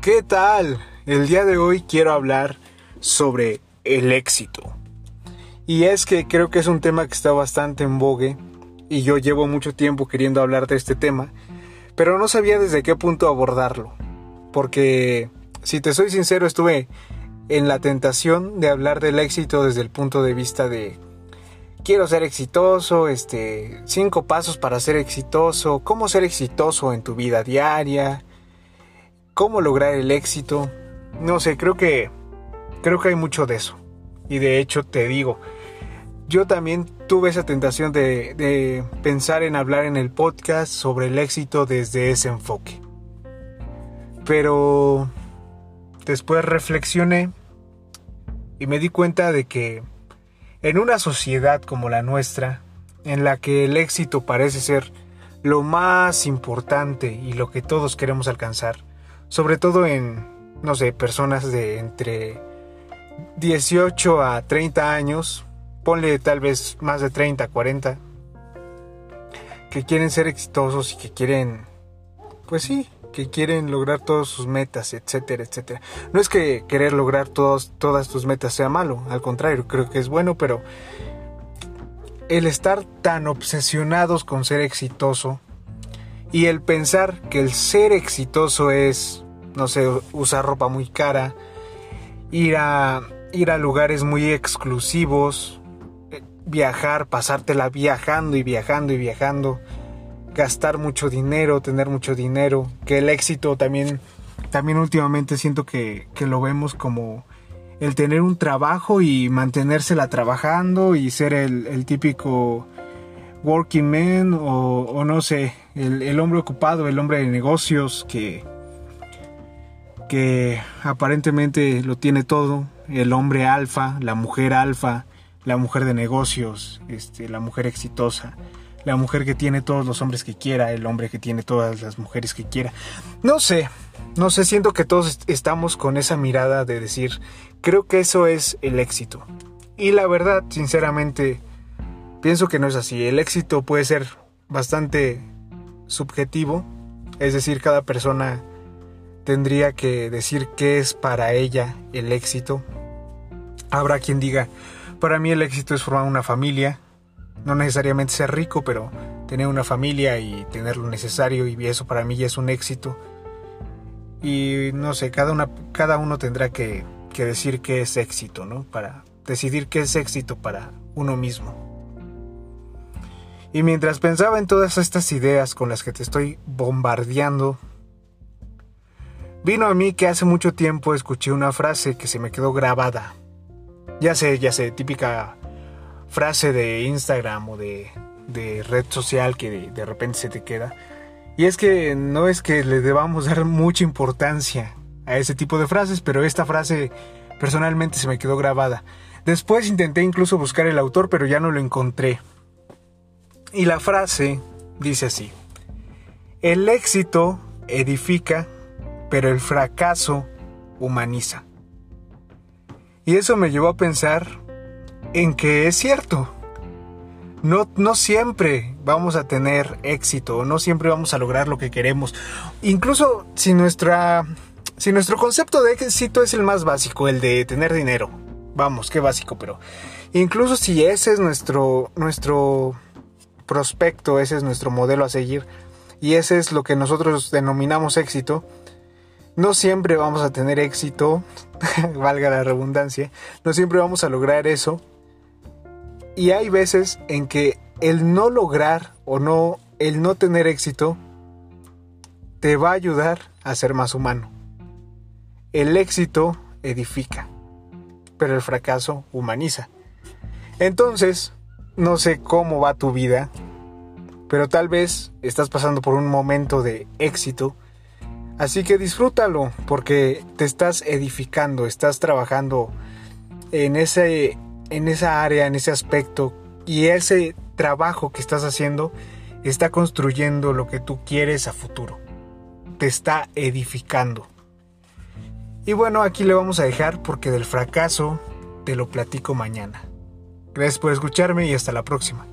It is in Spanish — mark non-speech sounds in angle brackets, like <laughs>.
¿Qué tal? El día de hoy quiero hablar sobre el éxito. Y es que creo que es un tema que está bastante en vogue y yo llevo mucho tiempo queriendo hablar de este tema, pero no sabía desde qué punto abordarlo. Porque, si te soy sincero, estuve en la tentación de hablar del éxito desde el punto de vista de quiero ser exitoso, este, cinco pasos para ser exitoso, cómo ser exitoso en tu vida diaria, cómo lograr el éxito. No sé, creo que creo que hay mucho de eso. Y de hecho te digo, yo también tuve esa tentación de, pensar en hablar en el podcast sobre el éxito desde ese enfoque. Pero después reflexioné y me di cuenta de que en una sociedad como la nuestra, en la que el éxito parece ser lo más importante y lo que todos queremos alcanzar, sobre todo en, no sé, personas de entre 18 a 30 años, ponle tal vez más de 30, 40, que quieren ser exitosos y que quieren, pues sí, que quieren lograr todas sus metas, etcétera, etcétera. No es que querer lograr todos, todas tus metas sea malo, al contrario, creo que es bueno, pero el estar tan obsesionados con ser exitoso y el pensar que el ser exitoso es, no sé, usar ropa muy cara, ir a, ir a lugares muy exclusivos, viajar, pasártela viajando y viajando y viajando, gastar mucho dinero, tener mucho dinero, que el éxito también, también últimamente siento que, lo vemos como el tener un trabajo y mantenérsela trabajando y ser el, típico working man o, no sé, el, hombre ocupado, el hombre de negocios que, que aparentemente lo tiene todo, el hombre alfa, la mujer alfa, la mujer de negocios, este, la mujer exitosa, la mujer que tiene todos los hombres que quiera, el hombre que tiene todas las mujeres que quiera. No sé, no sé, siento que todos estamos con esa mirada de decir, creo que eso es el éxito. Y la verdad, sinceramente, pienso que no es así. El éxito puede ser bastante subjetivo, es decir, cada persona tendría que decir qué es para ella el éxito. Habrá quien diga, para mí el éxito es formar una familia, no necesariamente ser rico, pero tener una familia y tener lo necesario y eso para mí ya es un éxito. Y no sé, cada, una, cada uno tendrá que, que decir qué es éxito, ¿no? Para decidir qué es éxito para uno mismo. Y mientras pensaba en todas estas ideas con las que te estoy bombardeando, vino a mí que hace mucho tiempo escuché una frase que se me quedó grabada ya sé, ya sé, típica frase de Instagram o de, red social que de, repente se te queda. Y es que no es que le debamos dar mucha importancia a ese tipo de frases, pero esta frase personalmente se me quedó grabada. Después intenté incluso buscar el autor, pero ya no lo encontré. Y la frase dice así. El éxito edifica, pero el fracaso humaniza. Y eso me llevó a pensar en que es cierto. No, no siempre vamos a tener éxito, no siempre vamos a lograr lo que queremos. Incluso si nuestra si nuestro concepto de éxito es el más básico, el de tener dinero. Vamos, qué básico, pero incluso si ese es nuestro nuestro prospecto, ese es nuestro modelo a seguir y ese es lo que nosotros denominamos éxito, no siempre vamos a tener éxito, <laughs> valga la redundancia, no siempre vamos a lograr eso. Y hay veces en que el no lograr o no, el no tener éxito, te va a ayudar a ser más humano. El éxito edifica, pero el fracaso humaniza. Entonces, no sé cómo va tu vida, pero tal vez estás pasando por un momento de éxito Así que disfrútalo porque te estás edificando, estás trabajando en, ese, en esa área, en ese aspecto y ese trabajo que estás haciendo está construyendo lo que tú quieres a futuro. Te está edificando. Y bueno, aquí le vamos a dejar porque del fracaso te lo platico mañana. Gracias por escucharme y hasta la próxima.